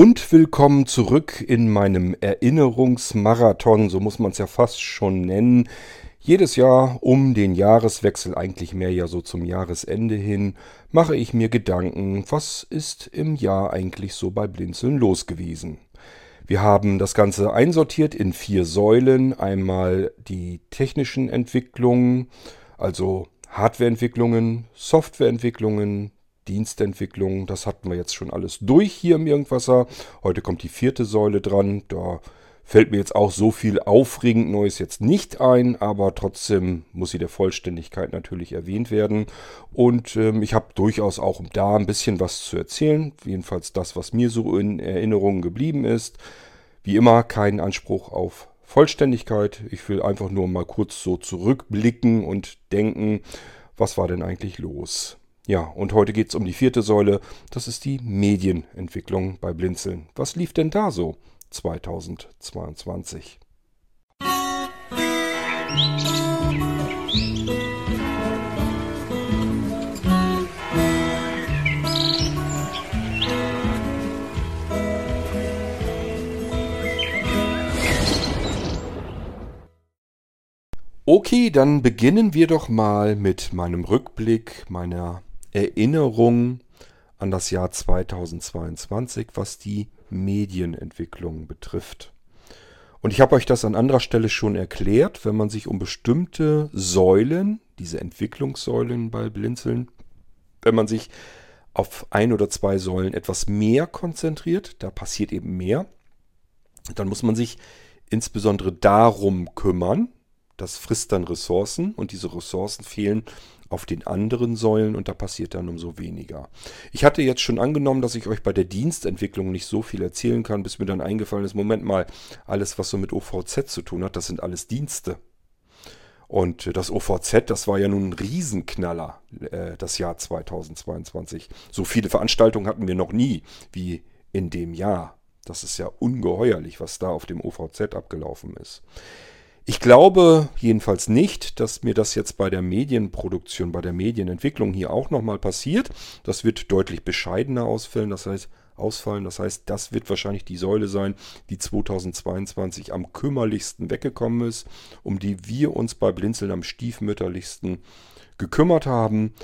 Und willkommen zurück in meinem Erinnerungsmarathon, so muss man es ja fast schon nennen. Jedes Jahr um den Jahreswechsel, eigentlich mehr ja so zum Jahresende hin, mache ich mir Gedanken, was ist im Jahr eigentlich so bei Blinzeln los gewesen. Wir haben das Ganze einsortiert in vier Säulen. Einmal die technischen Entwicklungen, also Hardwareentwicklungen, Softwareentwicklungen, Dienstentwicklung, das hatten wir jetzt schon alles durch hier im Irgendwasser. Heute kommt die vierte Säule dran. Da fällt mir jetzt auch so viel aufregend Neues jetzt nicht ein, aber trotzdem muss sie der Vollständigkeit natürlich erwähnt werden. Und ähm, ich habe durchaus auch da ein bisschen was zu erzählen. Jedenfalls das, was mir so in Erinnerung geblieben ist. Wie immer kein Anspruch auf Vollständigkeit. Ich will einfach nur mal kurz so zurückblicken und denken, was war denn eigentlich los? Ja, und heute geht es um die vierte Säule. Das ist die Medienentwicklung bei Blinzeln. Was lief denn da so 2022? Okay, dann beginnen wir doch mal mit meinem Rückblick meiner Erinnerung an das Jahr 2022, was die Medienentwicklung betrifft. Und ich habe euch das an anderer Stelle schon erklärt, wenn man sich um bestimmte Säulen, diese Entwicklungssäulen bei Blinzeln, wenn man sich auf ein oder zwei Säulen etwas mehr konzentriert, da passiert eben mehr, dann muss man sich insbesondere darum kümmern, das frisst dann Ressourcen und diese Ressourcen fehlen auf den anderen Säulen und da passiert dann umso weniger. Ich hatte jetzt schon angenommen, dass ich euch bei der Dienstentwicklung nicht so viel erzählen kann, bis mir dann eingefallen ist, Moment mal, alles was so mit OVZ zu tun hat, das sind alles Dienste. Und das OVZ, das war ja nun ein Riesenknaller, äh, das Jahr 2022. So viele Veranstaltungen hatten wir noch nie wie in dem Jahr. Das ist ja ungeheuerlich, was da auf dem OVZ abgelaufen ist. Ich glaube jedenfalls nicht, dass mir das jetzt bei der Medienproduktion, bei der Medienentwicklung hier auch nochmal passiert. Das wird deutlich bescheidener ausfallen. Das heißt, ausfallen. Das heißt, das wird wahrscheinlich die Säule sein, die 2022 am kümmerlichsten weggekommen ist, um die wir uns bei Blinzeln am stiefmütterlichsten gekümmert haben.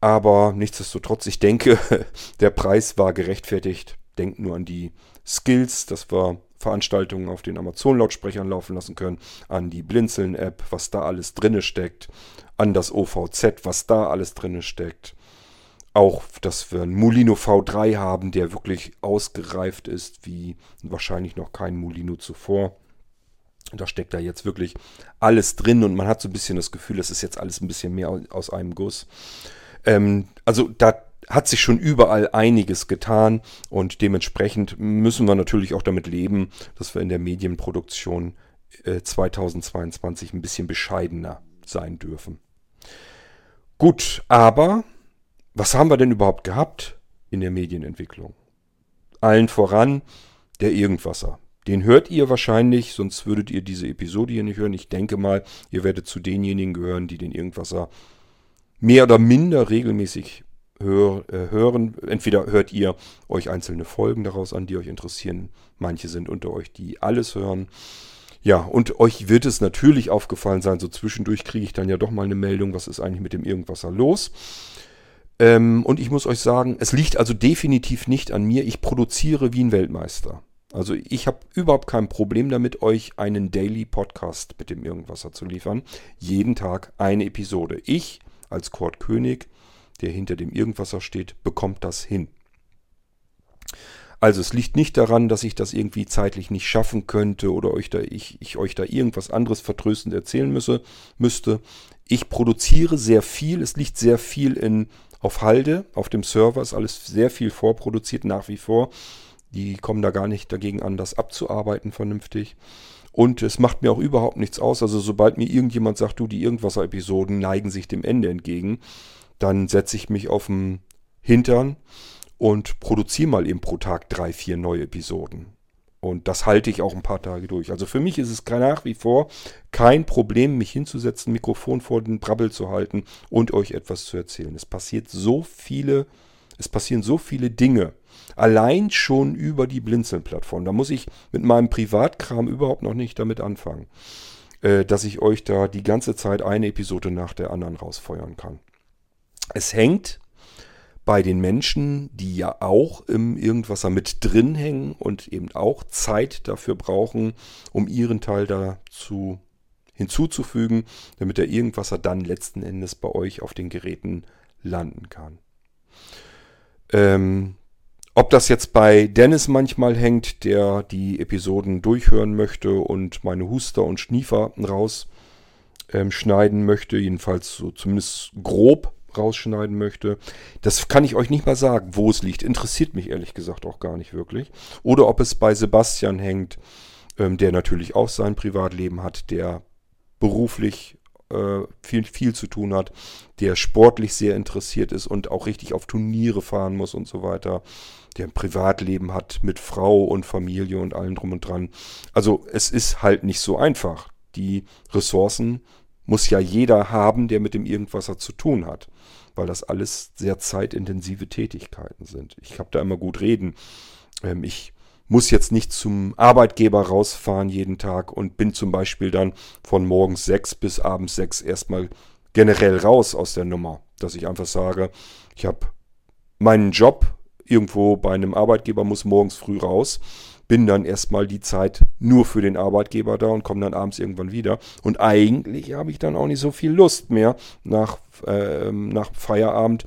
Aber nichtsdestotrotz, ich denke, der Preis war gerechtfertigt. Denkt nur an die Skills, das war Veranstaltungen auf den Amazon-Lautsprechern laufen lassen können, an die Blinzeln-App, was da alles drinne steckt, an das OVZ, was da alles drinne steckt. Auch, dass wir einen Molino V3 haben, der wirklich ausgereift ist, wie wahrscheinlich noch kein Molino zuvor. Da steckt da jetzt wirklich alles drin und man hat so ein bisschen das Gefühl, es ist jetzt alles ein bisschen mehr aus einem Guss. Ähm, also da hat sich schon überall einiges getan und dementsprechend müssen wir natürlich auch damit leben, dass wir in der Medienproduktion äh, 2022 ein bisschen bescheidener sein dürfen. Gut, aber was haben wir denn überhaupt gehabt in der Medienentwicklung? Allen voran der Irgendwasser. Den hört ihr wahrscheinlich, sonst würdet ihr diese Episode hier nicht hören. Ich denke mal, ihr werdet zu denjenigen gehören, die den Irgendwasser mehr oder minder regelmäßig hör, äh, hören. Entweder hört ihr euch einzelne Folgen daraus an, die euch interessieren. Manche sind unter euch, die alles hören. Ja, und euch wird es natürlich aufgefallen sein, so zwischendurch kriege ich dann ja doch mal eine Meldung, was ist eigentlich mit dem Irgendwasser los. Ähm, und ich muss euch sagen, es liegt also definitiv nicht an mir. Ich produziere wie ein Weltmeister. Also ich habe überhaupt kein Problem damit, euch einen Daily Podcast mit dem Irgendwasser zu liefern. Jeden Tag eine Episode. Ich als Kurt König der hinter dem Irgendwasser steht, bekommt das hin. Also es liegt nicht daran, dass ich das irgendwie zeitlich nicht schaffen könnte oder euch da, ich, ich euch da irgendwas anderes vertröstend erzählen müsse, müsste. Ich produziere sehr viel, es liegt sehr viel in, auf Halde, auf dem Server ist alles sehr viel vorproduziert nach wie vor. Die kommen da gar nicht dagegen an, das abzuarbeiten vernünftig. Und es macht mir auch überhaupt nichts aus. Also sobald mir irgendjemand sagt, du, die Irgendwasser-Episoden neigen sich dem Ende entgegen, dann setze ich mich auf den Hintern und produziere mal eben pro Tag drei, vier neue Episoden. Und das halte ich auch ein paar Tage durch. Also für mich ist es nach wie vor kein Problem, mich hinzusetzen, Mikrofon vor den Brabbel zu halten und euch etwas zu erzählen. Es passiert so viele Es passieren so viele Dinge. Allein schon über die Blinzeln-Plattform. Da muss ich mit meinem Privatkram überhaupt noch nicht damit anfangen, äh, dass ich euch da die ganze Zeit eine Episode nach der anderen rausfeuern kann. Es hängt bei den Menschen, die ja auch im Irgendwasser mit drin hängen und eben auch Zeit dafür brauchen, um ihren Teil dazu hinzuzufügen, damit der Irgendwasser dann letzten Endes bei euch auf den Geräten landen kann. Ähm, ob das jetzt bei Dennis manchmal hängt, der die Episoden durchhören möchte und meine Huster und Schniefer rausschneiden ähm, möchte, jedenfalls so zumindest grob rausschneiden möchte. Das kann ich euch nicht mal sagen, wo es liegt. Interessiert mich ehrlich gesagt auch gar nicht wirklich. Oder ob es bei Sebastian hängt, ähm, der natürlich auch sein Privatleben hat, der beruflich äh, viel, viel zu tun hat, der sportlich sehr interessiert ist und auch richtig auf Turniere fahren muss und so weiter, der ein Privatleben hat mit Frau und Familie und allem drum und dran. Also es ist halt nicht so einfach. Die Ressourcen muss ja jeder haben, der mit dem Irgendwasser zu tun hat, weil das alles sehr zeitintensive Tätigkeiten sind. Ich habe da immer gut reden. Ähm, ich muss jetzt nicht zum Arbeitgeber rausfahren jeden Tag und bin zum Beispiel dann von morgens sechs bis abends sechs erstmal generell raus aus der Nummer. Dass ich einfach sage, ich habe meinen Job irgendwo bei einem Arbeitgeber, muss morgens früh raus bin dann erstmal die Zeit nur für den Arbeitgeber da und komme dann abends irgendwann wieder. Und eigentlich habe ich dann auch nicht so viel Lust mehr, nach, äh, nach Feierabend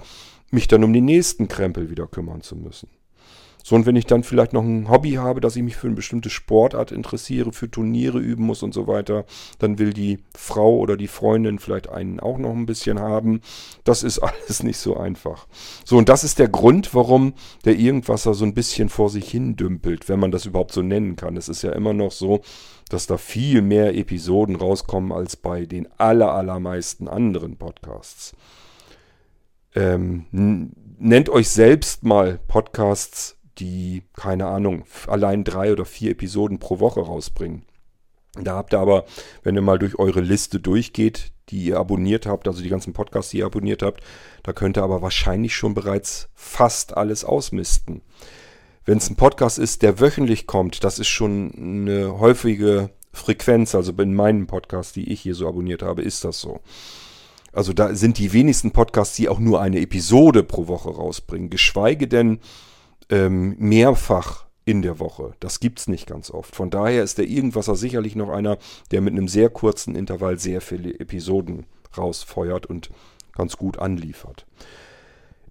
mich dann um die nächsten Krempel wieder kümmern zu müssen. So, und wenn ich dann vielleicht noch ein Hobby habe, dass ich mich für eine bestimmte Sportart interessiere, für Turniere üben muss und so weiter, dann will die Frau oder die Freundin vielleicht einen auch noch ein bisschen haben. Das ist alles nicht so einfach. So, und das ist der Grund, warum der Irgendwasser so ein bisschen vor sich hin dümpelt, wenn man das überhaupt so nennen kann. Es ist ja immer noch so, dass da viel mehr Episoden rauskommen als bei den aller, allermeisten anderen Podcasts. Ähm, nennt euch selbst mal Podcasts die, keine Ahnung, allein drei oder vier Episoden pro Woche rausbringen. Da habt ihr aber, wenn ihr mal durch eure Liste durchgeht, die ihr abonniert habt, also die ganzen Podcasts, die ihr abonniert habt, da könnt ihr aber wahrscheinlich schon bereits fast alles ausmisten. Wenn es ein Podcast ist, der wöchentlich kommt, das ist schon eine häufige Frequenz, also in meinen Podcasts, die ich hier so abonniert habe, ist das so. Also da sind die wenigsten Podcasts, die auch nur eine Episode pro Woche rausbringen, geschweige denn ähm, mehrfach in der Woche. Das gibt es nicht ganz oft. Von daher ist der Irgendwasser sicherlich noch einer, der mit einem sehr kurzen Intervall sehr viele Episoden rausfeuert und ganz gut anliefert.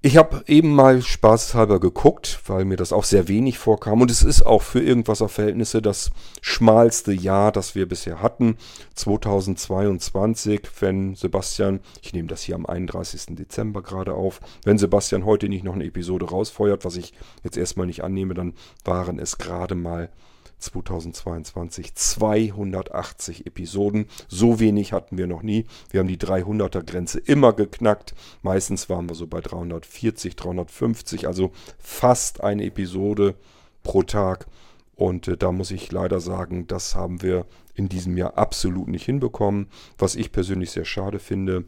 Ich habe eben mal spaßhalber geguckt, weil mir das auch sehr wenig vorkam. Und es ist auch für irgendwaser Verhältnisse das schmalste Jahr, das wir bisher hatten. 2022, wenn Sebastian, ich nehme das hier am 31. Dezember gerade auf, wenn Sebastian heute nicht noch eine Episode rausfeuert, was ich jetzt erstmal nicht annehme, dann waren es gerade mal 2022 280 Episoden. So wenig hatten wir noch nie. Wir haben die 300er Grenze immer geknackt. Meistens waren wir so bei 340, 350, also fast eine Episode pro Tag. Und äh, da muss ich leider sagen, das haben wir in diesem Jahr absolut nicht hinbekommen, was ich persönlich sehr schade finde,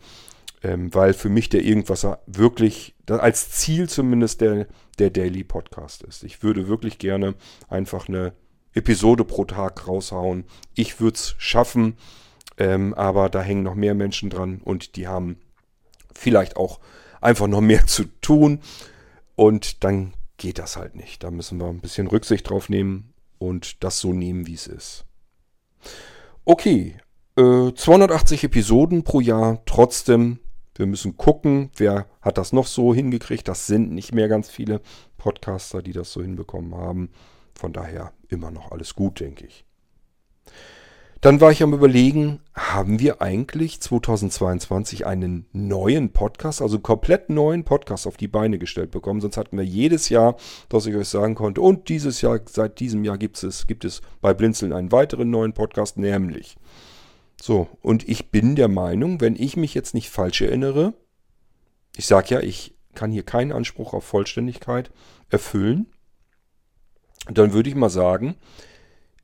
ähm, weil für mich der Irgendwasser wirklich als Ziel zumindest der, der Daily Podcast ist. Ich würde wirklich gerne einfach eine Episode pro Tag raushauen. Ich würde es schaffen, ähm, aber da hängen noch mehr Menschen dran und die haben vielleicht auch einfach noch mehr zu tun und dann geht das halt nicht. Da müssen wir ein bisschen Rücksicht drauf nehmen und das so nehmen, wie es ist. Okay, äh, 280 Episoden pro Jahr, trotzdem, wir müssen gucken, wer hat das noch so hingekriegt. Das sind nicht mehr ganz viele Podcaster, die das so hinbekommen haben. Von daher immer noch alles gut, denke ich. Dann war ich am Überlegen, haben wir eigentlich 2022 einen neuen Podcast, also einen komplett neuen Podcast auf die Beine gestellt bekommen? Sonst hatten wir jedes Jahr, dass ich euch sagen konnte, und dieses Jahr, seit diesem Jahr gibt es, gibt es bei Blinzeln einen weiteren neuen Podcast, nämlich. So, und ich bin der Meinung, wenn ich mich jetzt nicht falsch erinnere, ich sage ja, ich kann hier keinen Anspruch auf Vollständigkeit erfüllen, dann würde ich mal sagen,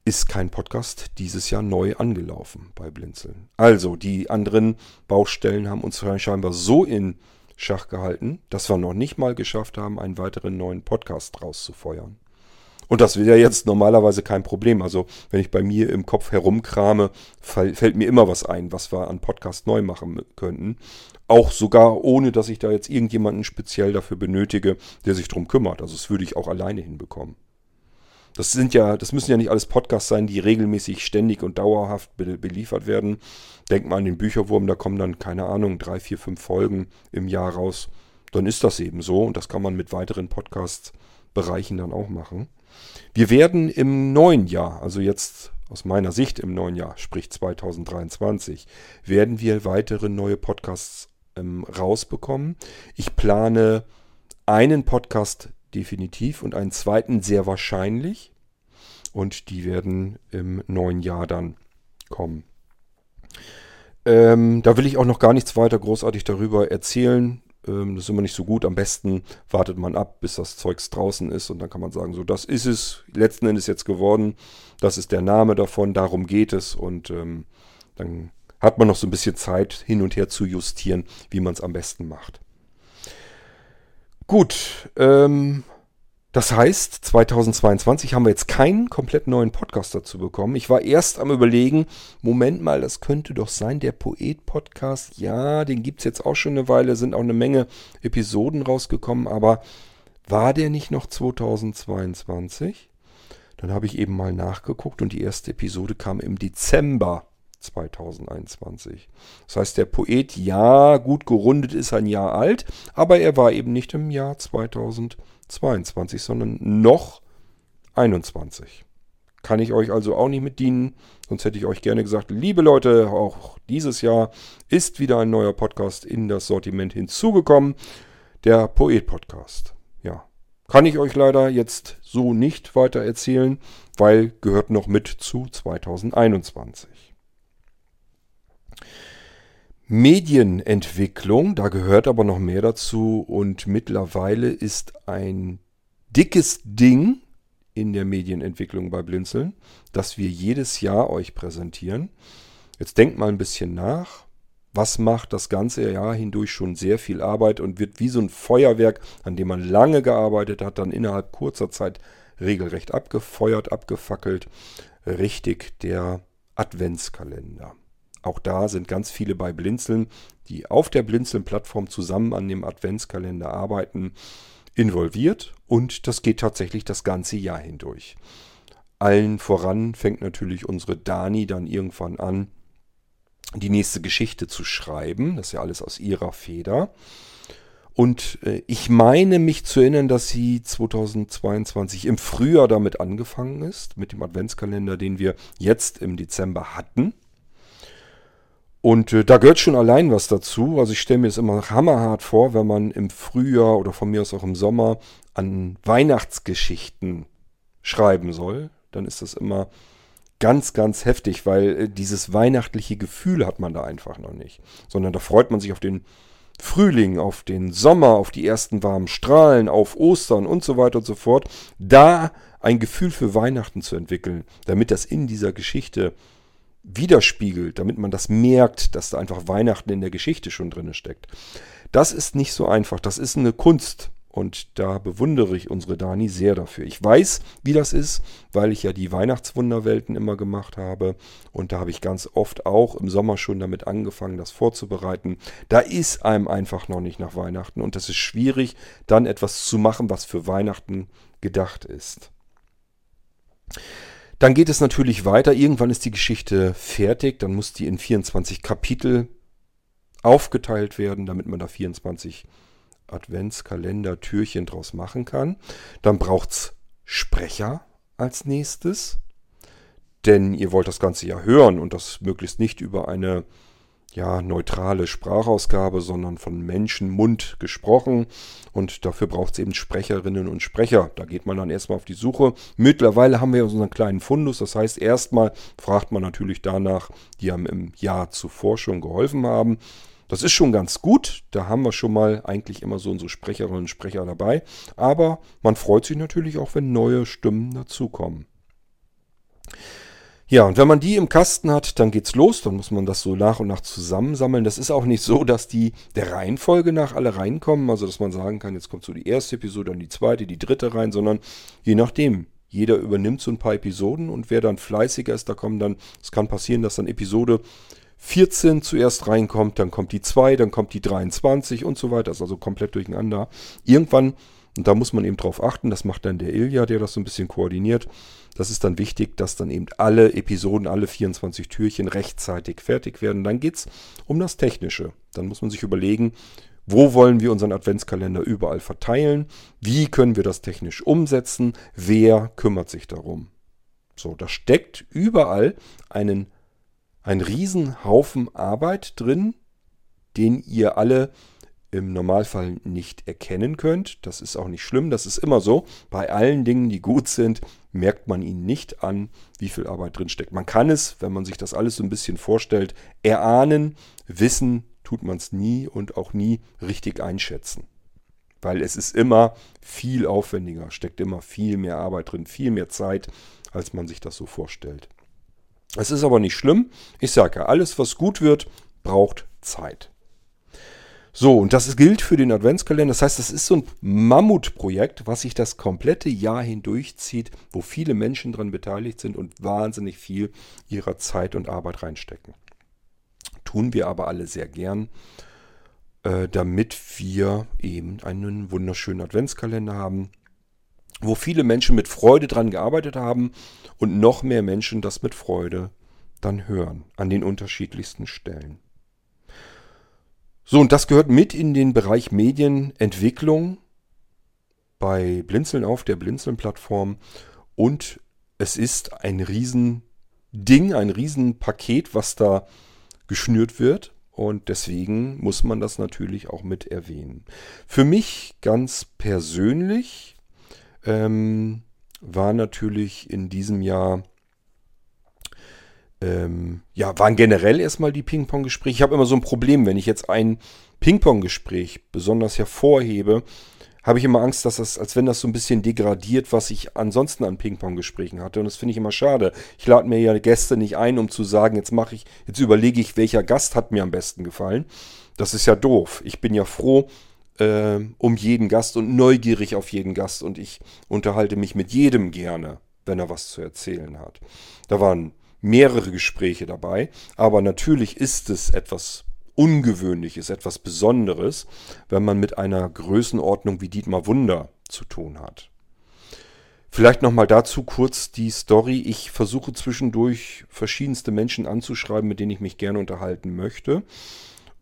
ist kein Podcast dieses Jahr neu angelaufen bei Blinzeln. Also, die anderen Baustellen haben uns scheinbar so in Schach gehalten, dass wir noch nicht mal geschafft haben, einen weiteren neuen Podcast rauszufeuern. Und das wäre jetzt normalerweise kein Problem. Also wenn ich bei mir im Kopf herumkrame, fällt mir immer was ein, was wir an Podcast neu machen könnten. Auch sogar ohne, dass ich da jetzt irgendjemanden speziell dafür benötige, der sich drum kümmert. Also das würde ich auch alleine hinbekommen. Das sind ja, das müssen ja nicht alles Podcasts sein, die regelmäßig, ständig und dauerhaft be beliefert werden. Denkt mal an den Bücherwurm, da kommen dann, keine Ahnung, drei, vier, fünf Folgen im Jahr raus. Dann ist das eben so und das kann man mit weiteren Podcast-Bereichen dann auch machen. Wir werden im neuen Jahr, also jetzt aus meiner Sicht im neuen Jahr, sprich 2023, werden wir weitere neue Podcasts ähm, rausbekommen. Ich plane einen Podcast definitiv und einen zweiten sehr wahrscheinlich. Und die werden im neuen Jahr dann kommen. Ähm, da will ich auch noch gar nichts weiter großartig darüber erzählen. Ähm, das ist immer nicht so gut. Am besten wartet man ab, bis das Zeugs draußen ist und dann kann man sagen, so das ist es letzten Endes jetzt geworden. Das ist der Name davon, darum geht es und ähm, dann hat man noch so ein bisschen Zeit hin und her zu justieren, wie man es am besten macht. Gut, ähm, das heißt, 2022 haben wir jetzt keinen komplett neuen Podcast dazu bekommen. Ich war erst am überlegen, Moment mal, das könnte doch sein, der Poet-Podcast. Ja, den gibt es jetzt auch schon eine Weile, sind auch eine Menge Episoden rausgekommen, aber war der nicht noch 2022? Dann habe ich eben mal nachgeguckt und die erste Episode kam im Dezember 2021. Das heißt, der Poet, ja, gut gerundet ist ein Jahr alt, aber er war eben nicht im Jahr 2022, sondern noch 21. Kann ich euch also auch nicht mit dienen, sonst hätte ich euch gerne gesagt, liebe Leute, auch dieses Jahr ist wieder ein neuer Podcast in das Sortiment hinzugekommen, der Poet-Podcast. Ja, kann ich euch leider jetzt so nicht weiter erzählen, weil gehört noch mit zu 2021. Medienentwicklung, da gehört aber noch mehr dazu und mittlerweile ist ein dickes Ding in der Medienentwicklung bei Blinzeln, das wir jedes Jahr euch präsentieren. Jetzt denkt mal ein bisschen nach. Was macht das ganze Jahr hindurch schon sehr viel Arbeit und wird wie so ein Feuerwerk, an dem man lange gearbeitet hat, dann innerhalb kurzer Zeit regelrecht abgefeuert, abgefackelt. Richtig der Adventskalender. Auch da sind ganz viele bei Blinzeln, die auf der Blinzeln-Plattform zusammen an dem Adventskalender arbeiten, involviert und das geht tatsächlich das ganze Jahr hindurch. Allen voran fängt natürlich unsere Dani dann irgendwann an, die nächste Geschichte zu schreiben. Das ist ja alles aus ihrer Feder. Und äh, ich meine mich zu erinnern, dass sie 2022 im Frühjahr damit angefangen ist, mit dem Adventskalender, den wir jetzt im Dezember hatten. Und äh, da gehört schon allein was dazu. Also ich stelle mir es immer hammerhart vor, wenn man im Frühjahr oder von mir aus auch im Sommer an Weihnachtsgeschichten schreiben soll. Dann ist das immer ganz, ganz heftig, weil äh, dieses weihnachtliche Gefühl hat man da einfach noch nicht. Sondern da freut man sich auf den Frühling, auf den Sommer, auf die ersten warmen Strahlen, auf Ostern und so weiter und so fort. Da ein Gefühl für Weihnachten zu entwickeln, damit das in dieser Geschichte widerspiegelt, damit man das merkt, dass da einfach Weihnachten in der Geschichte schon drin steckt. Das ist nicht so einfach. Das ist eine Kunst. Und da bewundere ich unsere Dani sehr dafür. Ich weiß, wie das ist, weil ich ja die Weihnachtswunderwelten immer gemacht habe. Und da habe ich ganz oft auch im Sommer schon damit angefangen, das vorzubereiten. Da ist einem einfach noch nicht nach Weihnachten. Und das ist schwierig, dann etwas zu machen, was für Weihnachten gedacht ist. Dann geht es natürlich weiter. Irgendwann ist die Geschichte fertig. Dann muss die in 24 Kapitel aufgeteilt werden, damit man da 24 Adventskalender, Türchen draus machen kann. Dann braucht es Sprecher als nächstes. Denn ihr wollt das Ganze ja hören und das möglichst nicht über eine ja, neutrale Sprachausgabe, sondern von Menschenmund gesprochen. Und dafür braucht es eben Sprecherinnen und Sprecher. Da geht man dann erstmal auf die Suche. Mittlerweile haben wir unseren kleinen Fundus. Das heißt, erstmal fragt man natürlich danach, die einem im Jahr zuvor schon geholfen haben. Das ist schon ganz gut. Da haben wir schon mal eigentlich immer so unsere Sprecherinnen und Sprecher dabei. Aber man freut sich natürlich auch, wenn neue Stimmen dazukommen. Ja, und wenn man die im Kasten hat, dann geht's los. Dann muss man das so nach und nach zusammensammeln. Das ist auch nicht so, dass die der Reihenfolge nach alle reinkommen. Also, dass man sagen kann, jetzt kommt so die erste Episode, dann die zweite, die dritte rein, sondern je nachdem. Jeder übernimmt so ein paar Episoden und wer dann fleißiger ist, da kommen dann, es kann passieren, dass dann Episode 14 zuerst reinkommt, dann kommt die 2, dann kommt die 23 und so weiter. Das ist also komplett durcheinander. Irgendwann, und da muss man eben drauf achten, das macht dann der Ilja, der das so ein bisschen koordiniert. Das ist dann wichtig, dass dann eben alle Episoden, alle 24 Türchen rechtzeitig fertig werden. Dann geht es um das Technische. Dann muss man sich überlegen, wo wollen wir unseren Adventskalender überall verteilen? Wie können wir das technisch umsetzen? Wer kümmert sich darum? So, da steckt überall einen, ein Riesenhaufen Arbeit drin, den ihr alle im Normalfall nicht erkennen könnt. Das ist auch nicht schlimm, das ist immer so. Bei allen Dingen, die gut sind, merkt man ihnen nicht an, wie viel Arbeit drin steckt. Man kann es, wenn man sich das alles so ein bisschen vorstellt, erahnen, wissen, tut man es nie und auch nie richtig einschätzen. Weil es ist immer viel aufwendiger, steckt immer viel mehr Arbeit drin, viel mehr Zeit, als man sich das so vorstellt. Es ist aber nicht schlimm. Ich sage alles, was gut wird, braucht Zeit. So, und das gilt für den Adventskalender. Das heißt, das ist so ein Mammutprojekt, was sich das komplette Jahr hindurchzieht, wo viele Menschen daran beteiligt sind und wahnsinnig viel ihrer Zeit und Arbeit reinstecken. Tun wir aber alle sehr gern, äh, damit wir eben einen wunderschönen Adventskalender haben, wo viele Menschen mit Freude dran gearbeitet haben und noch mehr Menschen das mit Freude dann hören an den unterschiedlichsten Stellen. So, und das gehört mit in den Bereich Medienentwicklung bei Blinzeln auf der Blinzeln-Plattform. Und es ist ein Riesending, ein Riesenpaket, was da geschnürt wird. Und deswegen muss man das natürlich auch mit erwähnen. Für mich ganz persönlich ähm, war natürlich in diesem Jahr ähm, ja, waren generell erstmal die Ping-Pong-Gespräche. Ich habe immer so ein Problem, wenn ich jetzt ein Ping-Pong-Gespräch besonders hervorhebe, habe ich immer Angst, dass das, als wenn das so ein bisschen degradiert, was ich ansonsten an Ping-Pong-Gesprächen hatte. Und das finde ich immer schade. Ich lade mir ja Gäste nicht ein, um zu sagen, jetzt mache ich, jetzt überlege ich, welcher Gast hat mir am besten gefallen. Das ist ja doof. Ich bin ja froh äh, um jeden Gast und neugierig auf jeden Gast und ich unterhalte mich mit jedem gerne, wenn er was zu erzählen hat. Da waren mehrere Gespräche dabei. Aber natürlich ist es etwas Ungewöhnliches, etwas Besonderes, wenn man mit einer Größenordnung wie Dietmar Wunder zu tun hat. Vielleicht nochmal dazu kurz die Story. Ich versuche zwischendurch verschiedenste Menschen anzuschreiben, mit denen ich mich gerne unterhalten möchte.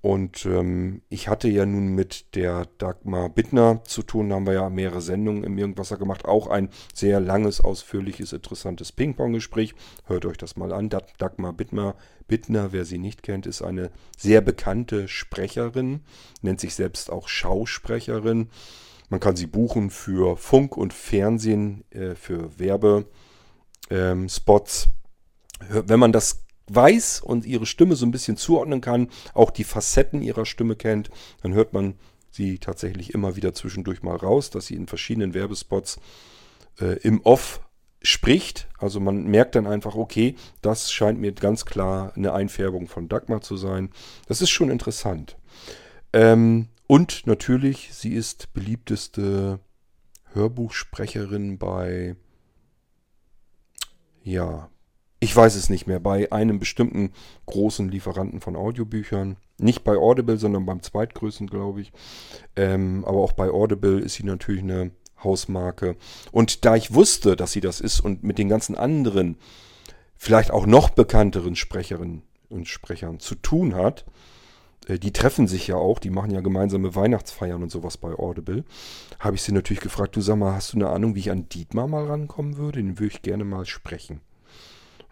Und ähm, ich hatte ja nun mit der Dagmar Bittner zu tun, da haben wir ja mehrere Sendungen im Irgendwasser gemacht. Auch ein sehr langes, ausführliches, interessantes Ping-Pong-Gespräch. Hört euch das mal an. Dagmar Bittner, Bittner, wer sie nicht kennt, ist eine sehr bekannte Sprecherin, nennt sich selbst auch Schausprecherin. Man kann sie buchen für Funk und Fernsehen, äh, für Werbespots. Ähm, Wenn man das weiß und ihre Stimme so ein bisschen zuordnen kann, auch die Facetten ihrer Stimme kennt, dann hört man sie tatsächlich immer wieder zwischendurch mal raus, dass sie in verschiedenen Werbespots äh, im Off spricht. Also man merkt dann einfach, okay, das scheint mir ganz klar eine Einfärbung von Dagmar zu sein. Das ist schon interessant. Ähm, und natürlich, sie ist beliebteste Hörbuchsprecherin bei, ja, ich weiß es nicht mehr, bei einem bestimmten großen Lieferanten von Audiobüchern. Nicht bei Audible, sondern beim zweitgrößten, glaube ich. Ähm, aber auch bei Audible ist sie natürlich eine Hausmarke. Und da ich wusste, dass sie das ist und mit den ganzen anderen, vielleicht auch noch bekannteren Sprecherinnen und Sprechern zu tun hat, äh, die treffen sich ja auch, die machen ja gemeinsame Weihnachtsfeiern und sowas bei Audible, habe ich sie natürlich gefragt, du sag mal, hast du eine Ahnung, wie ich an Dietmar mal rankommen würde? Den würde ich gerne mal sprechen.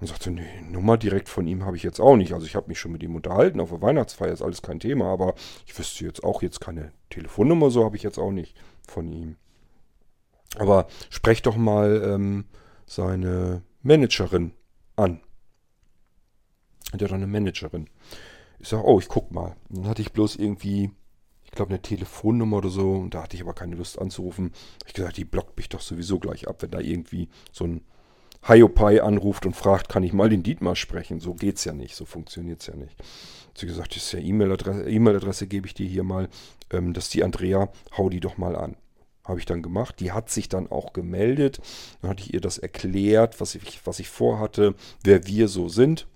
Und sagte, nee, Nummer direkt von ihm habe ich jetzt auch nicht. Also ich habe mich schon mit ihm unterhalten, auf der Weihnachtsfeier ist alles kein Thema, aber ich wüsste jetzt auch jetzt keine Telefonnummer, so habe ich jetzt auch nicht von ihm. Aber sprecht doch mal ähm, seine Managerin an. Hat doch eine Managerin. Ich sage, oh, ich guck mal. dann hatte ich bloß irgendwie, ich glaube, eine Telefonnummer oder so. Und da hatte ich aber keine Lust anzurufen. Ich gesagt, die blockt mich doch sowieso gleich ab, wenn da irgendwie so ein Hiopai anruft und fragt, kann ich mal den Dietmar sprechen? So geht's ja nicht, so funktioniert's ja nicht. Sie gesagt, das ist ja E-Mail-Adresse, E-Mail-Adresse gebe ich dir hier mal, ähm, das ist die Andrea, hau die doch mal an. Habe ich dann gemacht. Die hat sich dann auch gemeldet. Dann hatte ich ihr das erklärt, was ich, was ich vorhatte, wer wir so sind.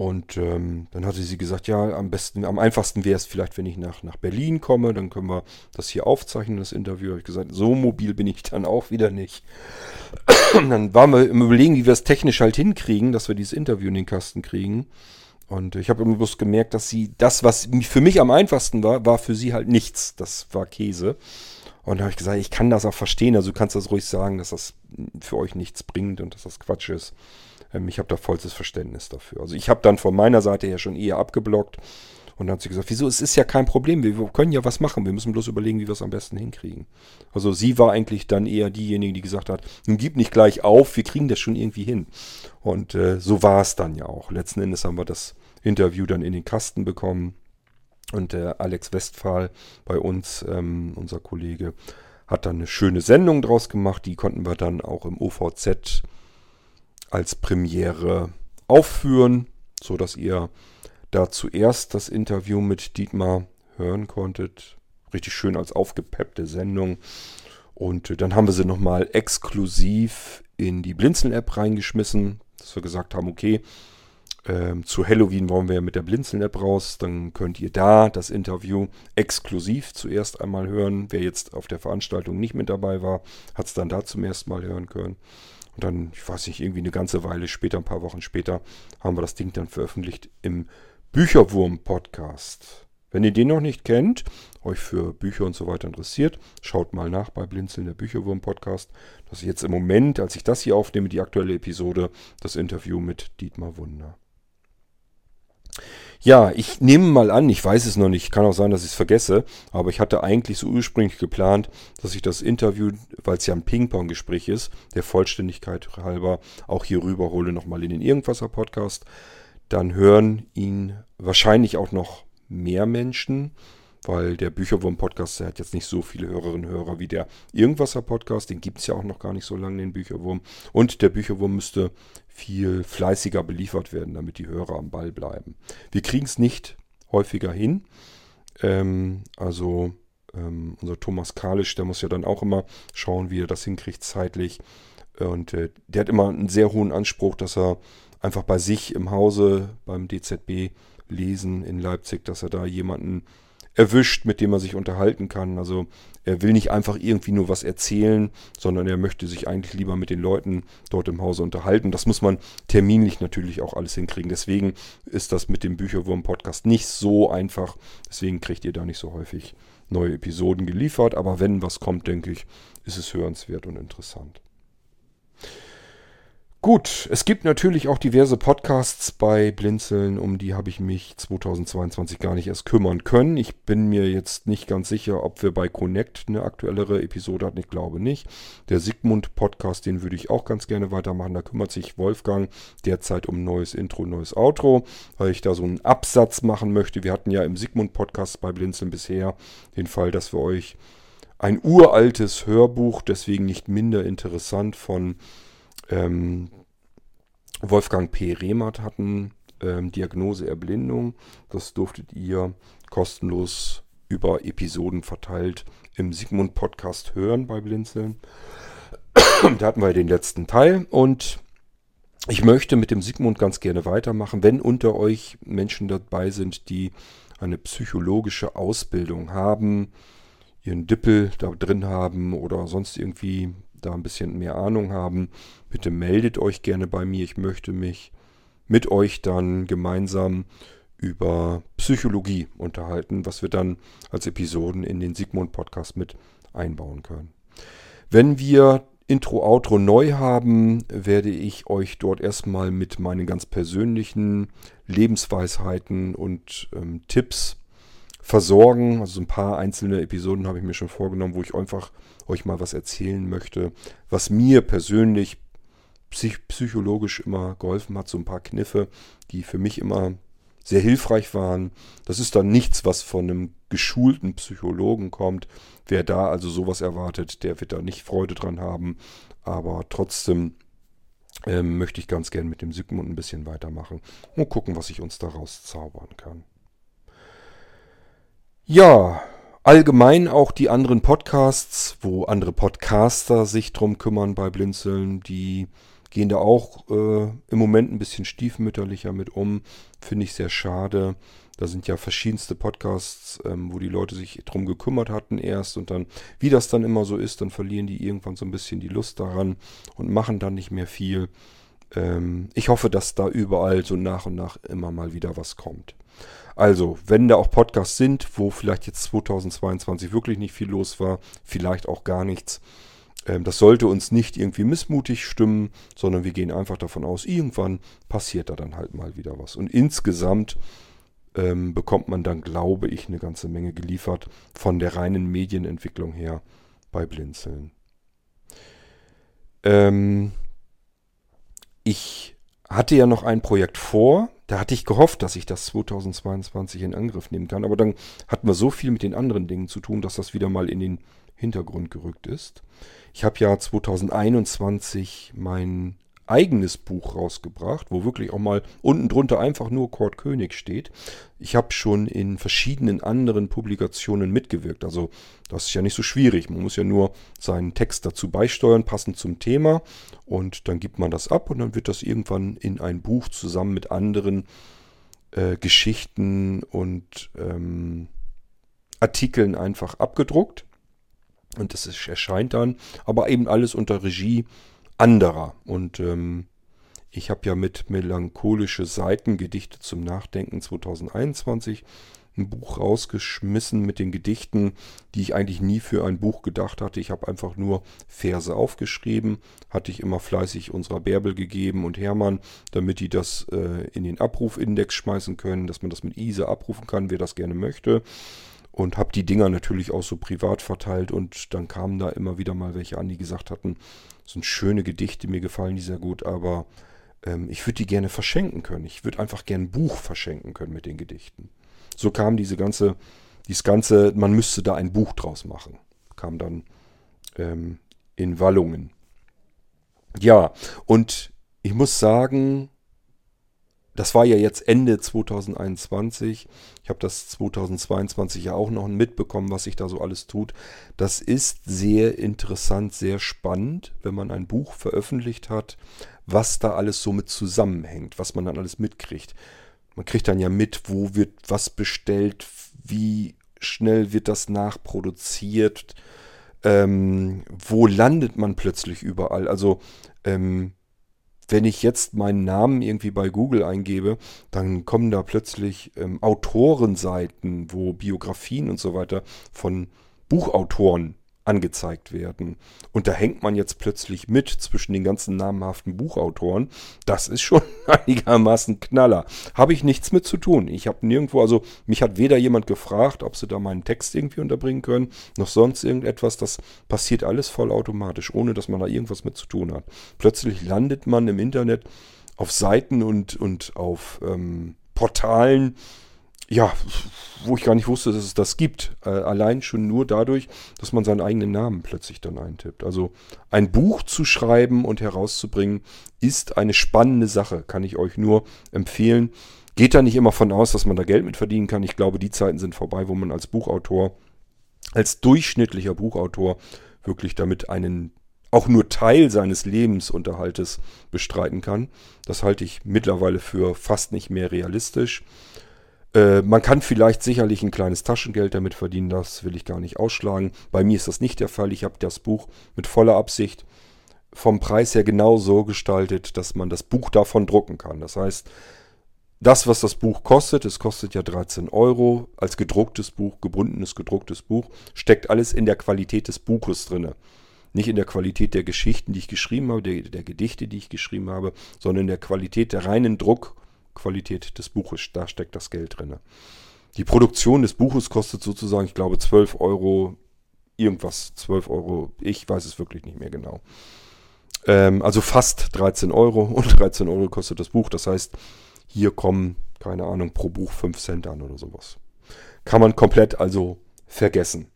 Und ähm, dann hatte sie gesagt, ja, am besten, am einfachsten wäre es vielleicht, wenn ich nach, nach Berlin komme, dann können wir das hier aufzeichnen, das Interview. Habe ich gesagt, so mobil bin ich dann auch wieder nicht. dann waren wir im Überlegen, wie wir es technisch halt hinkriegen, dass wir dieses Interview in den Kasten kriegen. Und ich habe bloß gemerkt, dass sie das, was für mich am einfachsten war, war für sie halt nichts. Das war Käse. Und da habe ich gesagt, ich kann das auch verstehen. Also du kannst das ruhig sagen, dass das für euch nichts bringt und dass das Quatsch ist. Ähm, ich habe da vollstes Verständnis dafür. Also ich habe dann von meiner Seite her schon eher abgeblockt. Und dann hat sie gesagt, wieso, es ist ja kein Problem, wir können ja was machen, wir müssen bloß überlegen, wie wir es am besten hinkriegen. Also sie war eigentlich dann eher diejenige, die gesagt hat, nun gib nicht gleich auf, wir kriegen das schon irgendwie hin. Und äh, so war es dann ja auch. Letzten Endes haben wir das Interview dann in den Kasten bekommen. Und der Alex Westphal bei uns, ähm, unser Kollege, hat dann eine schöne Sendung draus gemacht. Die konnten wir dann auch im OVZ als Premiere aufführen, so dass ihr da zuerst das Interview mit Dietmar hören konntet. Richtig schön als aufgepeppte Sendung. Und dann haben wir sie nochmal exklusiv in die Blinzeln-App reingeschmissen, dass wir gesagt haben, okay, ähm, zu Halloween wollen wir ja mit der Blinzeln-App raus. Dann könnt ihr da das Interview exklusiv zuerst einmal hören. Wer jetzt auf der Veranstaltung nicht mit dabei war, hat es dann da zum ersten Mal hören können. Und dann, ich weiß nicht, irgendwie eine ganze Weile später, ein paar Wochen später, haben wir das Ding dann veröffentlicht im Bücherwurm-Podcast. Wenn ihr den noch nicht kennt, euch für Bücher und so weiter interessiert, schaut mal nach bei Blinzeln, der Bücherwurm-Podcast. Das ist jetzt im Moment, als ich das hier aufnehme, die aktuelle Episode, das Interview mit Dietmar Wunder. Ja, ich nehme mal an, ich weiß es noch nicht, kann auch sein, dass ich es vergesse, aber ich hatte eigentlich so ursprünglich geplant, dass ich das Interview, weil es ja ein Ping-Pong-Gespräch ist, der Vollständigkeit halber auch hier rüberhole nochmal in den Irgendwasser-Podcast. Dann hören ihn wahrscheinlich auch noch mehr Menschen, weil der Bücherwurm-Podcast, der hat jetzt nicht so viele Hörerinnen und Hörer wie der Irgendwasser-Podcast, den gibt es ja auch noch gar nicht so lange, den Bücherwurm. Und der Bücherwurm müsste viel fleißiger beliefert werden, damit die Hörer am Ball bleiben. Wir kriegen es nicht häufiger hin. Ähm, also ähm, unser Thomas Kalisch, der muss ja dann auch immer schauen, wie er das hinkriegt zeitlich. Und äh, der hat immer einen sehr hohen Anspruch, dass er einfach bei sich im Hause beim DZB lesen in Leipzig, dass er da jemanden erwischt, mit dem er sich unterhalten kann. Also er will nicht einfach irgendwie nur was erzählen, sondern er möchte sich eigentlich lieber mit den Leuten dort im Hause unterhalten. Das muss man terminlich natürlich auch alles hinkriegen. Deswegen ist das mit dem Bücherwurm-Podcast nicht so einfach. Deswegen kriegt ihr da nicht so häufig neue Episoden geliefert. Aber wenn was kommt, denke ich, ist es hörenswert und interessant. Gut, es gibt natürlich auch diverse Podcasts bei Blinzeln, um die habe ich mich 2022 gar nicht erst kümmern können. Ich bin mir jetzt nicht ganz sicher, ob wir bei Connect eine aktuellere Episode hatten. Ich glaube nicht. Der Sigmund Podcast, den würde ich auch ganz gerne weitermachen. Da kümmert sich Wolfgang derzeit um neues Intro, neues Outro, weil ich da so einen Absatz machen möchte. Wir hatten ja im Sigmund Podcast bei Blinzeln bisher den Fall, dass wir euch ein uraltes Hörbuch, deswegen nicht minder interessant von ähm, Wolfgang P. Rehmert hatten ähm, Diagnose Erblindung. Das durftet ihr kostenlos über Episoden verteilt im Sigmund Podcast hören bei Blinzeln. da hatten wir den letzten Teil und ich möchte mit dem Sigmund ganz gerne weitermachen. Wenn unter euch Menschen dabei sind, die eine psychologische Ausbildung haben, ihren Dippel da drin haben oder sonst irgendwie da ein bisschen mehr Ahnung haben, bitte meldet euch gerne bei mir. Ich möchte mich mit euch dann gemeinsam über Psychologie unterhalten, was wir dann als Episoden in den Sigmund Podcast mit einbauen können. Wenn wir Intro, Outro neu haben, werde ich euch dort erstmal mit meinen ganz persönlichen Lebensweisheiten und ähm, Tipps versorgen. Also ein paar einzelne Episoden habe ich mir schon vorgenommen, wo ich einfach euch mal was erzählen möchte, was mir persönlich psych psychologisch immer geholfen hat. So ein paar Kniffe, die für mich immer sehr hilfreich waren. Das ist dann nichts, was von einem geschulten Psychologen kommt. Wer da also sowas erwartet, der wird da nicht Freude dran haben. Aber trotzdem ähm, möchte ich ganz gern mit dem Sigmund ein bisschen weitermachen und gucken, was ich uns daraus zaubern kann. Ja, allgemein auch die anderen Podcasts, wo andere Podcaster sich drum kümmern bei Blinzeln, die gehen da auch äh, im Moment ein bisschen stiefmütterlicher mit um. Finde ich sehr schade. Da sind ja verschiedenste Podcasts, ähm, wo die Leute sich drum gekümmert hatten erst und dann, wie das dann immer so ist, dann verlieren die irgendwann so ein bisschen die Lust daran und machen dann nicht mehr viel. Ähm, ich hoffe, dass da überall so nach und nach immer mal wieder was kommt. Also, wenn da auch Podcasts sind, wo vielleicht jetzt 2022 wirklich nicht viel los war, vielleicht auch gar nichts, ähm, das sollte uns nicht irgendwie missmutig stimmen, sondern wir gehen einfach davon aus, irgendwann passiert da dann halt mal wieder was. Und insgesamt ähm, bekommt man dann, glaube ich, eine ganze Menge geliefert von der reinen Medienentwicklung her bei Blinzeln. Ähm, ich hatte ja noch ein Projekt vor, da hatte ich gehofft, dass ich das 2022 in Angriff nehmen kann, aber dann hatten wir so viel mit den anderen Dingen zu tun, dass das wieder mal in den Hintergrund gerückt ist. Ich habe ja 2021 mein eigenes Buch rausgebracht, wo wirklich auch mal unten drunter einfach nur Kurt König steht. Ich habe schon in verschiedenen anderen Publikationen mitgewirkt. Also das ist ja nicht so schwierig. Man muss ja nur seinen Text dazu beisteuern, passend zum Thema. Und dann gibt man das ab und dann wird das irgendwann in ein Buch zusammen mit anderen äh, Geschichten und ähm, Artikeln einfach abgedruckt. Und das ist, erscheint dann, aber eben alles unter Regie anderer. Und ähm, ich habe ja mit melancholische Seiten Gedichte zum Nachdenken 2021 ein Buch rausgeschmissen mit den Gedichten, die ich eigentlich nie für ein Buch gedacht hatte. Ich habe einfach nur Verse aufgeschrieben, hatte ich immer fleißig unserer Bärbel gegeben und Hermann, damit die das äh, in den Abrufindex schmeißen können, dass man das mit ISA abrufen kann, wer das gerne möchte und habe die Dinger natürlich auch so privat verteilt und dann kamen da immer wieder mal welche an, die gesagt hatten, das sind schöne Gedichte, mir gefallen die sehr gut, aber ähm, ich würde die gerne verschenken können. Ich würde einfach gerne ein Buch verschenken können mit den Gedichten. So kam diese ganze, dieses ganze, man müsste da ein Buch draus machen, kam dann ähm, in Wallungen. Ja, und ich muss sagen, das war ja jetzt Ende 2021. Ich habe das 2022 ja auch noch mitbekommen, was sich da so alles tut. Das ist sehr interessant, sehr spannend, wenn man ein Buch veröffentlicht hat, was da alles so mit zusammenhängt, was man dann alles mitkriegt. Man kriegt dann ja mit, wo wird was bestellt, wie schnell wird das nachproduziert, ähm, wo landet man plötzlich überall. Also ähm, wenn ich jetzt meinen Namen irgendwie bei Google eingebe, dann kommen da plötzlich ähm, Autorenseiten, wo Biografien und so weiter von Buchautoren angezeigt werden. Und da hängt man jetzt plötzlich mit zwischen den ganzen namhaften Buchautoren. Das ist schon einigermaßen Knaller. Habe ich nichts mit zu tun. Ich habe nirgendwo, also mich hat weder jemand gefragt, ob sie da meinen Text irgendwie unterbringen können, noch sonst irgendetwas. Das passiert alles vollautomatisch, ohne dass man da irgendwas mit zu tun hat. Plötzlich landet man im Internet auf Seiten und, und auf ähm, Portalen, ja, wo ich gar nicht wusste, dass es das gibt. Äh, allein schon nur dadurch, dass man seinen eigenen Namen plötzlich dann eintippt. Also ein Buch zu schreiben und herauszubringen, ist eine spannende Sache, kann ich euch nur empfehlen. Geht da nicht immer von aus, dass man da Geld mit verdienen kann. Ich glaube, die Zeiten sind vorbei, wo man als Buchautor, als durchschnittlicher Buchautor wirklich damit einen auch nur Teil seines Lebensunterhaltes bestreiten kann. Das halte ich mittlerweile für fast nicht mehr realistisch. Äh, man kann vielleicht sicherlich ein kleines Taschengeld damit verdienen, das will ich gar nicht ausschlagen. Bei mir ist das nicht der Fall. Ich habe das Buch mit voller Absicht vom Preis her genau so gestaltet, dass man das Buch davon drucken kann. Das heißt, das, was das Buch kostet, es kostet ja 13 Euro als gedrucktes Buch, gebundenes gedrucktes Buch, steckt alles in der Qualität des Buches drin. Nicht in der Qualität der Geschichten, die ich geschrieben habe, der, der Gedichte, die ich geschrieben habe, sondern in der Qualität der reinen Druck- Qualität des Buches. Da steckt das Geld drin. Die Produktion des Buches kostet sozusagen, ich glaube, 12 Euro, irgendwas, 12 Euro, ich weiß es wirklich nicht mehr genau. Ähm, also fast 13 Euro und 13 Euro kostet das Buch. Das heißt, hier kommen, keine Ahnung, pro Buch 5 Cent an oder sowas. Kann man komplett also vergessen.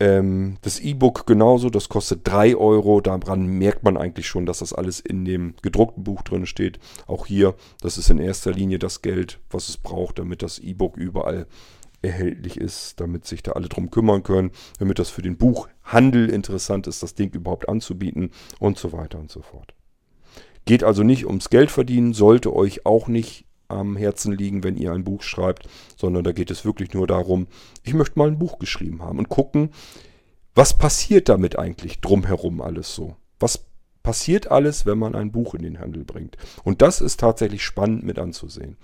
Ähm, das E-Book genauso, das kostet 3 Euro. Daran merkt man eigentlich schon, dass das alles in dem gedruckten Buch drin steht. Auch hier, das ist in erster Linie das Geld, was es braucht, damit das E-Book überall erhältlich ist, damit sich da alle drum kümmern können, damit das für den Buchhandel interessant ist, das Ding überhaupt anzubieten und so weiter und so fort. Geht also nicht ums Geld verdienen, sollte euch auch nicht am Herzen liegen, wenn ihr ein Buch schreibt, sondern da geht es wirklich nur darum, ich möchte mal ein Buch geschrieben haben und gucken, was passiert damit eigentlich drumherum alles so? Was passiert alles, wenn man ein Buch in den Handel bringt? Und das ist tatsächlich spannend mit anzusehen.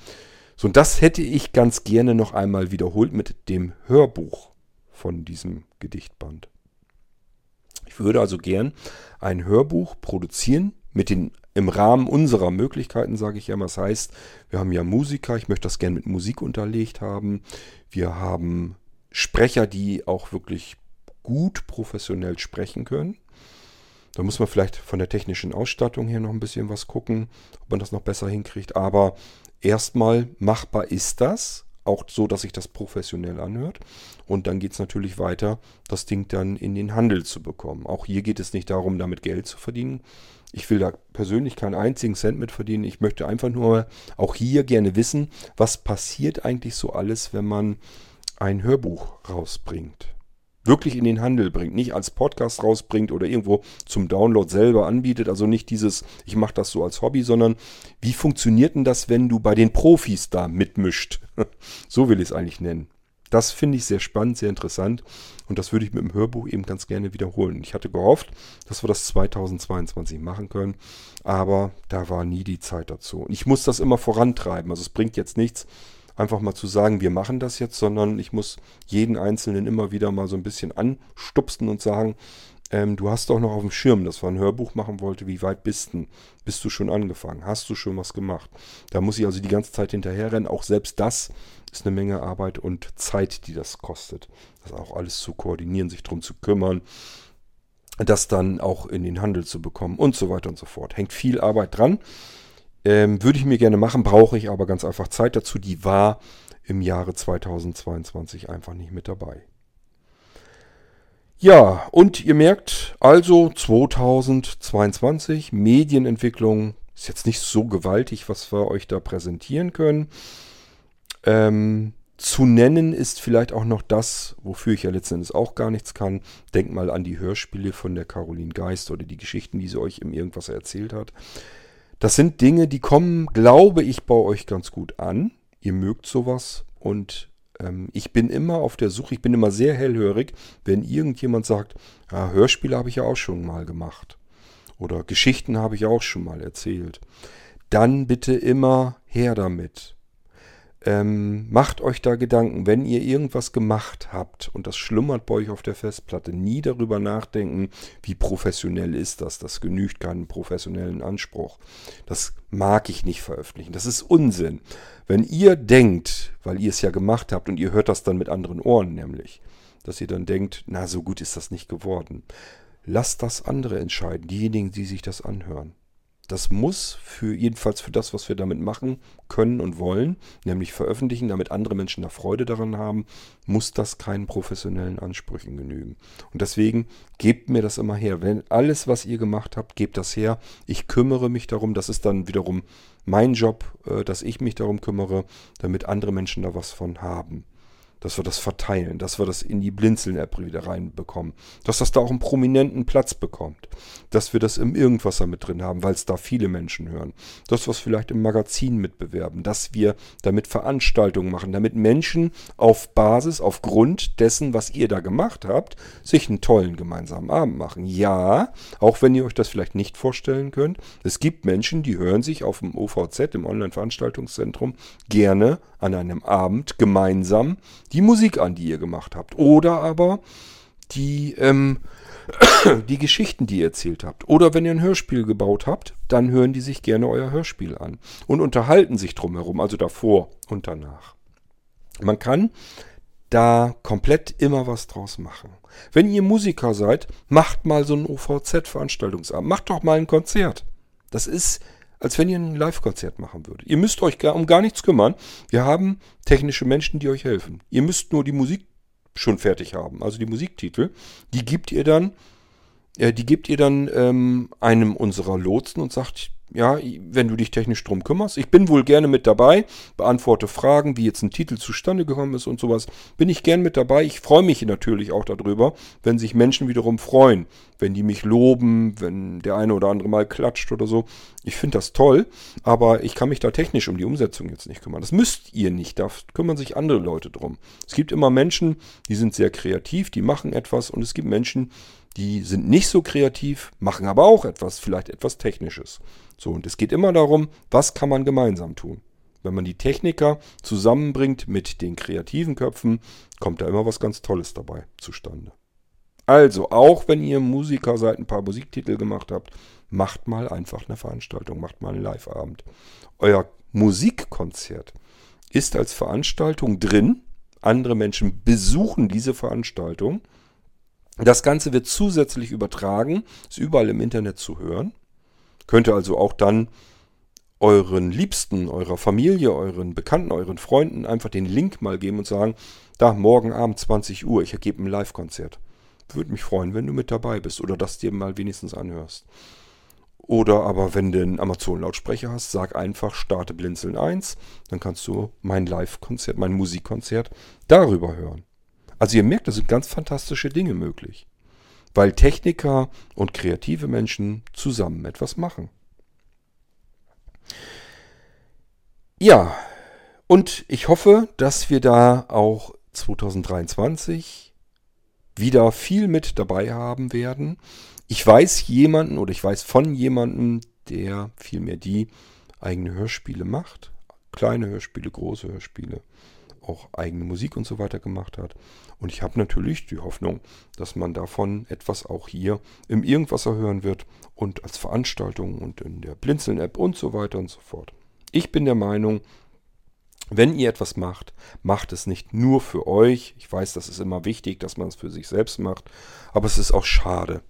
So, und das hätte ich ganz gerne noch einmal wiederholt mit dem Hörbuch von diesem Gedichtband. Ich würde also gern ein Hörbuch produzieren mit den im Rahmen unserer Möglichkeiten, sage ich ja immer. Das heißt, wir haben ja Musiker, ich möchte das gerne mit Musik unterlegt haben. Wir haben Sprecher, die auch wirklich gut professionell sprechen können. Da muss man vielleicht von der technischen Ausstattung her noch ein bisschen was gucken, ob man das noch besser hinkriegt. Aber erstmal machbar ist das, auch so, dass sich das professionell anhört. Und dann geht es natürlich weiter, das Ding dann in den Handel zu bekommen. Auch hier geht es nicht darum, damit Geld zu verdienen. Ich will da persönlich keinen einzigen Cent mit verdienen. Ich möchte einfach nur auch hier gerne wissen, was passiert eigentlich so alles, wenn man ein Hörbuch rausbringt wirklich in den Handel bringt, nicht als Podcast rausbringt oder irgendwo zum Download selber anbietet. Also nicht dieses, ich mache das so als Hobby, sondern wie funktioniert denn das, wenn du bei den Profis da mitmischt? so will ich es eigentlich nennen. Das finde ich sehr spannend, sehr interessant und das würde ich mit dem Hörbuch eben ganz gerne wiederholen. Ich hatte gehofft, dass wir das 2022 machen können, aber da war nie die Zeit dazu. Ich muss das immer vorantreiben. Also es bringt jetzt nichts, einfach mal zu sagen, wir machen das jetzt, sondern ich muss jeden Einzelnen immer wieder mal so ein bisschen anstupsen und sagen, ähm, du hast doch noch auf dem Schirm, dass wir ein Hörbuch machen wollte, wie weit bist du? Bist du schon angefangen? Hast du schon was gemacht? Da muss ich also die ganze Zeit hinterherrennen. Auch selbst das ist eine Menge Arbeit und Zeit, die das kostet. Das auch alles zu koordinieren, sich darum zu kümmern, das dann auch in den Handel zu bekommen und so weiter und so fort. Hängt viel Arbeit dran. Ähm, würde ich mir gerne machen, brauche ich aber ganz einfach Zeit dazu. Die war im Jahre 2022 einfach nicht mit dabei. Ja, und ihr merkt also 2022 Medienentwicklung ist jetzt nicht so gewaltig, was wir euch da präsentieren können. Ähm, zu nennen ist vielleicht auch noch das, wofür ich ja letztendlich auch gar nichts kann. Denkt mal an die Hörspiele von der Caroline Geist oder die Geschichten, die sie euch im Irgendwas erzählt hat. Das sind Dinge, die kommen, glaube ich, bei euch ganz gut an. Ihr mögt sowas und ähm, ich bin immer auf der Suche, ich bin immer sehr hellhörig, wenn irgendjemand sagt, ja, Hörspiele habe ich ja auch schon mal gemacht oder Geschichten habe ich auch schon mal erzählt. Dann bitte immer her damit. Ähm, macht euch da Gedanken, wenn ihr irgendwas gemacht habt und das schlummert bei euch auf der Festplatte, nie darüber nachdenken, wie professionell ist das. Das genügt keinen professionellen Anspruch. Das mag ich nicht veröffentlichen. Das ist Unsinn. Wenn ihr denkt, weil ihr es ja gemacht habt und ihr hört das dann mit anderen Ohren nämlich, dass ihr dann denkt, na so gut ist das nicht geworden. Lasst das andere entscheiden, diejenigen, die sich das anhören. Das muss für jedenfalls für das, was wir damit machen können und wollen, nämlich veröffentlichen, damit andere Menschen da Freude daran haben, muss das keinen professionellen Ansprüchen genügen. Und deswegen gebt mir das immer her. Wenn alles, was ihr gemacht habt, gebt das her. Ich kümmere mich darum. Das ist dann wiederum mein Job, äh, dass ich mich darum kümmere, damit andere Menschen da was von haben dass wir das verteilen, dass wir das in die Blinzeln-App wieder reinbekommen, dass das da auch einen prominenten Platz bekommt, dass wir das im Irgendwasser mit drin haben, weil es da viele Menschen hören, dass wir es vielleicht im Magazin mitbewerben, dass wir damit Veranstaltungen machen, damit Menschen auf Basis, aufgrund dessen, was ihr da gemacht habt, sich einen tollen gemeinsamen Abend machen. Ja, auch wenn ihr euch das vielleicht nicht vorstellen könnt, es gibt Menschen, die hören sich auf dem OVZ, im Online-Veranstaltungszentrum, gerne an einem Abend gemeinsam die Musik an, die ihr gemacht habt. Oder aber die, ähm, die Geschichten, die ihr erzählt habt. Oder wenn ihr ein Hörspiel gebaut habt, dann hören die sich gerne euer Hörspiel an und unterhalten sich drumherum, also davor und danach. Man kann da komplett immer was draus machen. Wenn ihr Musiker seid, macht mal so einen OVZ-Veranstaltungsabend. Macht doch mal ein Konzert. Das ist als wenn ihr ein Live-Konzert machen würdet. Ihr müsst euch um gar nichts kümmern. Wir haben technische Menschen, die euch helfen. Ihr müsst nur die Musik schon fertig haben. Also die Musiktitel, die gibt ihr dann, äh, die gebt ihr dann ähm, einem unserer Lotsen und sagt, ja, wenn du dich technisch drum kümmerst. Ich bin wohl gerne mit dabei, beantworte Fragen, wie jetzt ein Titel zustande gekommen ist und sowas. Bin ich gern mit dabei. Ich freue mich natürlich auch darüber, wenn sich Menschen wiederum freuen, wenn die mich loben, wenn der eine oder andere mal klatscht oder so. Ich finde das toll, aber ich kann mich da technisch um die Umsetzung jetzt nicht kümmern. Das müsst ihr nicht, da kümmern sich andere Leute drum. Es gibt immer Menschen, die sind sehr kreativ, die machen etwas und es gibt Menschen, die sind nicht so kreativ, machen aber auch etwas, vielleicht etwas Technisches. So, und es geht immer darum, was kann man gemeinsam tun. Wenn man die Techniker zusammenbringt mit den kreativen Köpfen, kommt da immer was ganz Tolles dabei zustande. Also, auch wenn ihr Musiker seid, ein paar Musiktitel gemacht habt, macht mal einfach eine Veranstaltung, macht mal einen Live-Abend. Euer Musikkonzert ist als Veranstaltung drin. Andere Menschen besuchen diese Veranstaltung. Das Ganze wird zusätzlich übertragen, ist überall im Internet zu hören. Könnt ihr also auch dann euren Liebsten, eurer Familie, euren Bekannten, euren Freunden einfach den Link mal geben und sagen, da, morgen Abend 20 Uhr, ich ergebe ein Live-Konzert. Würde mich freuen, wenn du mit dabei bist oder das dir mal wenigstens anhörst. Oder aber wenn du einen Amazon-Lautsprecher hast, sag einfach, starte Blinzeln 1, dann kannst du mein Live-Konzert, mein Musikkonzert darüber hören. Also ihr merkt, da sind ganz fantastische Dinge möglich weil Techniker und kreative Menschen zusammen etwas machen. Ja, und ich hoffe, dass wir da auch 2023 wieder viel mit dabei haben werden. Ich weiß jemanden oder ich weiß von jemandem, der vielmehr die eigene Hörspiele macht. Kleine Hörspiele, große Hörspiele auch eigene Musik und so weiter gemacht hat. Und ich habe natürlich die Hoffnung, dass man davon etwas auch hier im Irgendwasser hören wird und als Veranstaltung und in der Blinzeln-App und so weiter und so fort. Ich bin der Meinung, wenn ihr etwas macht, macht es nicht nur für euch. Ich weiß, das ist immer wichtig, dass man es für sich selbst macht, aber es ist auch schade,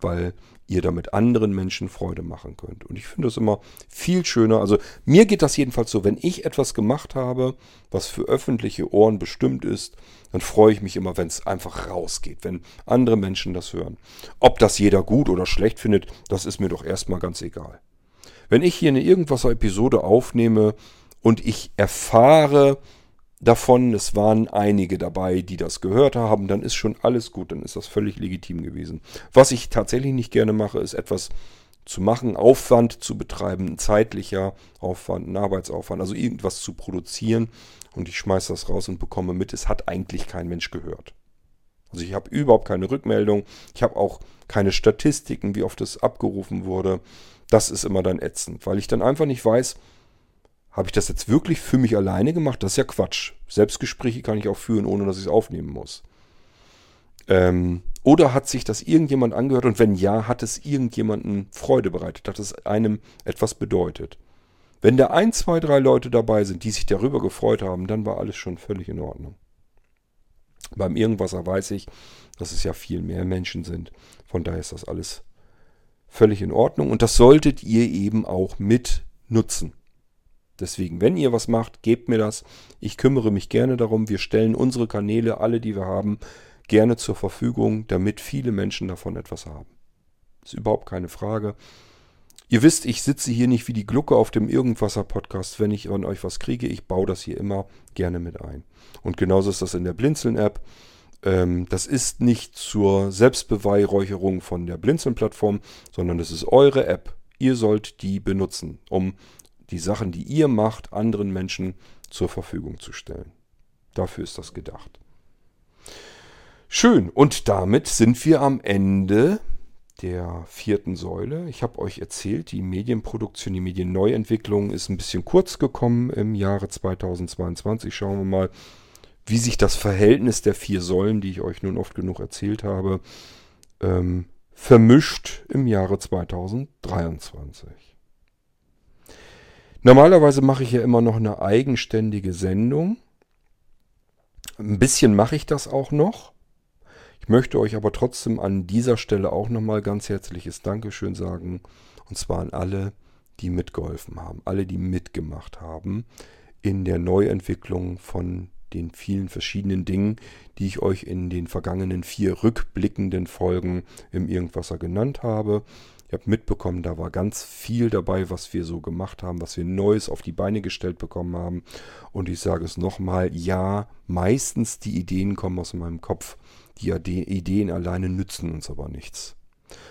weil ihr damit anderen Menschen Freude machen könnt. Und ich finde das immer viel schöner. Also mir geht das jedenfalls so, wenn ich etwas gemacht habe, was für öffentliche Ohren bestimmt ist, dann freue ich mich immer, wenn es einfach rausgeht, wenn andere Menschen das hören. Ob das jeder gut oder schlecht findet, das ist mir doch erstmal ganz egal. Wenn ich hier eine irgendwas Episode aufnehme und ich erfahre, davon, es waren einige dabei, die das gehört haben, dann ist schon alles gut, dann ist das völlig legitim gewesen. Was ich tatsächlich nicht gerne mache, ist etwas zu machen, Aufwand zu betreiben, ein zeitlicher Aufwand, ein Arbeitsaufwand, also irgendwas zu produzieren und ich schmeiße das raus und bekomme mit, es hat eigentlich kein Mensch gehört. Also ich habe überhaupt keine Rückmeldung, ich habe auch keine Statistiken, wie oft es abgerufen wurde. Das ist immer dann ätzend, weil ich dann einfach nicht weiß, habe ich das jetzt wirklich für mich alleine gemacht? Das ist ja Quatsch. Selbstgespräche kann ich auch führen, ohne dass ich es aufnehmen muss. Ähm, oder hat sich das irgendjemand angehört und wenn ja, hat es irgendjemanden Freude bereitet, hat es einem etwas bedeutet. Wenn da ein, zwei, drei Leute dabei sind, die sich darüber gefreut haben, dann war alles schon völlig in Ordnung. Beim Irgendwasser weiß ich, dass es ja viel mehr Menschen sind. Von daher ist das alles völlig in Ordnung und das solltet ihr eben auch mit nutzen. Deswegen, wenn ihr was macht, gebt mir das. Ich kümmere mich gerne darum. Wir stellen unsere Kanäle, alle, die wir haben, gerne zur Verfügung, damit viele Menschen davon etwas haben. Ist überhaupt keine Frage. Ihr wisst, ich sitze hier nicht wie die Glucke auf dem Irgendwasser-Podcast, wenn ich an euch was kriege. Ich baue das hier immer gerne mit ein. Und genauso ist das in der Blinzeln-App. Ähm, das ist nicht zur Selbstbeweihräucherung von der Blinzeln-Plattform, sondern das ist eure App. Ihr sollt die benutzen, um die Sachen, die ihr macht, anderen Menschen zur Verfügung zu stellen. Dafür ist das gedacht. Schön, und damit sind wir am Ende der vierten Säule. Ich habe euch erzählt, die Medienproduktion, die Medienneuentwicklung ist ein bisschen kurz gekommen im Jahre 2022. Schauen wir mal, wie sich das Verhältnis der vier Säulen, die ich euch nun oft genug erzählt habe, ähm, vermischt im Jahre 2023. Normalerweise mache ich ja immer noch eine eigenständige Sendung. Ein bisschen mache ich das auch noch. Ich möchte euch aber trotzdem an dieser Stelle auch nochmal ganz herzliches Dankeschön sagen. Und zwar an alle, die mitgeholfen haben, alle, die mitgemacht haben in der Neuentwicklung von den vielen verschiedenen Dingen, die ich euch in den vergangenen vier rückblickenden Folgen im Irgendwasser genannt habe. Ihr habt mitbekommen, da war ganz viel dabei, was wir so gemacht haben, was wir Neues auf die Beine gestellt bekommen haben. Und ich sage es nochmal, ja, meistens die Ideen kommen aus meinem Kopf. Die Ideen alleine nützen uns aber nichts.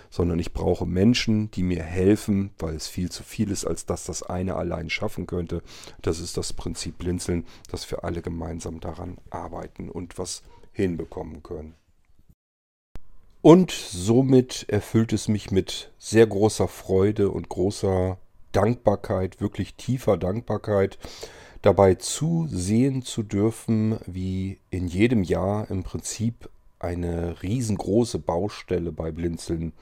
Sondern ich brauche Menschen, die mir helfen, weil es viel zu viel ist, als dass das eine allein schaffen könnte. Das ist das Prinzip Blinzeln, dass wir alle gemeinsam daran arbeiten und was hinbekommen können. Und somit erfüllt es mich mit sehr großer Freude und großer Dankbarkeit, wirklich tiefer Dankbarkeit, dabei zusehen zu dürfen, wie in jedem Jahr im Prinzip eine riesengroße Baustelle bei Blinzeln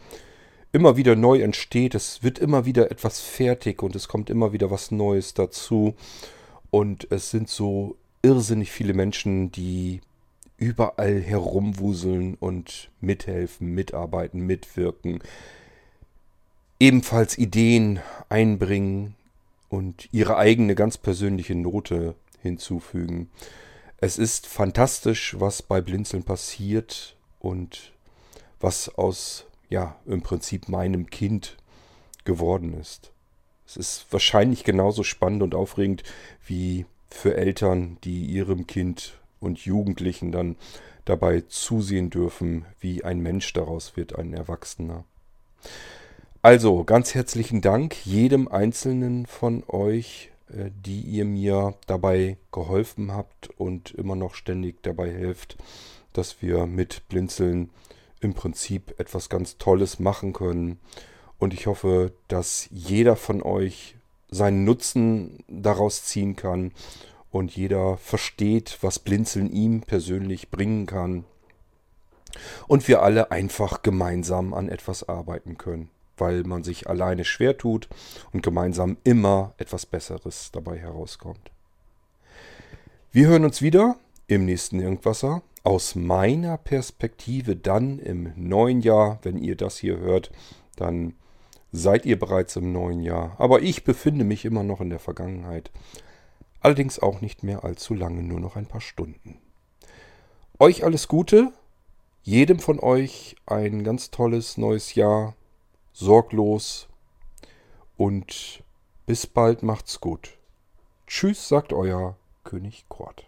immer wieder neu entsteht. Es wird immer wieder etwas fertig und es kommt immer wieder was Neues dazu. Und es sind so irrsinnig viele Menschen, die überall herumwuseln und mithelfen, mitarbeiten, mitwirken, ebenfalls Ideen einbringen und ihre eigene ganz persönliche Note hinzufügen. Es ist fantastisch, was bei Blinzeln passiert und was aus, ja, im Prinzip meinem Kind geworden ist. Es ist wahrscheinlich genauso spannend und aufregend wie für Eltern, die ihrem Kind und Jugendlichen dann dabei zusehen dürfen, wie ein Mensch daraus wird, ein Erwachsener. Also ganz herzlichen Dank jedem Einzelnen von euch, äh, die ihr mir dabei geholfen habt und immer noch ständig dabei helft, dass wir mit Blinzeln im Prinzip etwas ganz Tolles machen können. Und ich hoffe, dass jeder von euch seinen Nutzen daraus ziehen kann und jeder versteht, was Blinzeln ihm persönlich bringen kann. Und wir alle einfach gemeinsam an etwas arbeiten können, weil man sich alleine schwer tut und gemeinsam immer etwas Besseres dabei herauskommt. Wir hören uns wieder im nächsten Irgendwasser. Aus meiner Perspektive dann im neuen Jahr, wenn ihr das hier hört, dann seid ihr bereits im neuen Jahr. Aber ich befinde mich immer noch in der Vergangenheit. Allerdings auch nicht mehr allzu lange, nur noch ein paar Stunden. Euch alles Gute, jedem von euch ein ganz tolles neues Jahr, sorglos und bis bald macht's gut. Tschüss, sagt euer König Kort.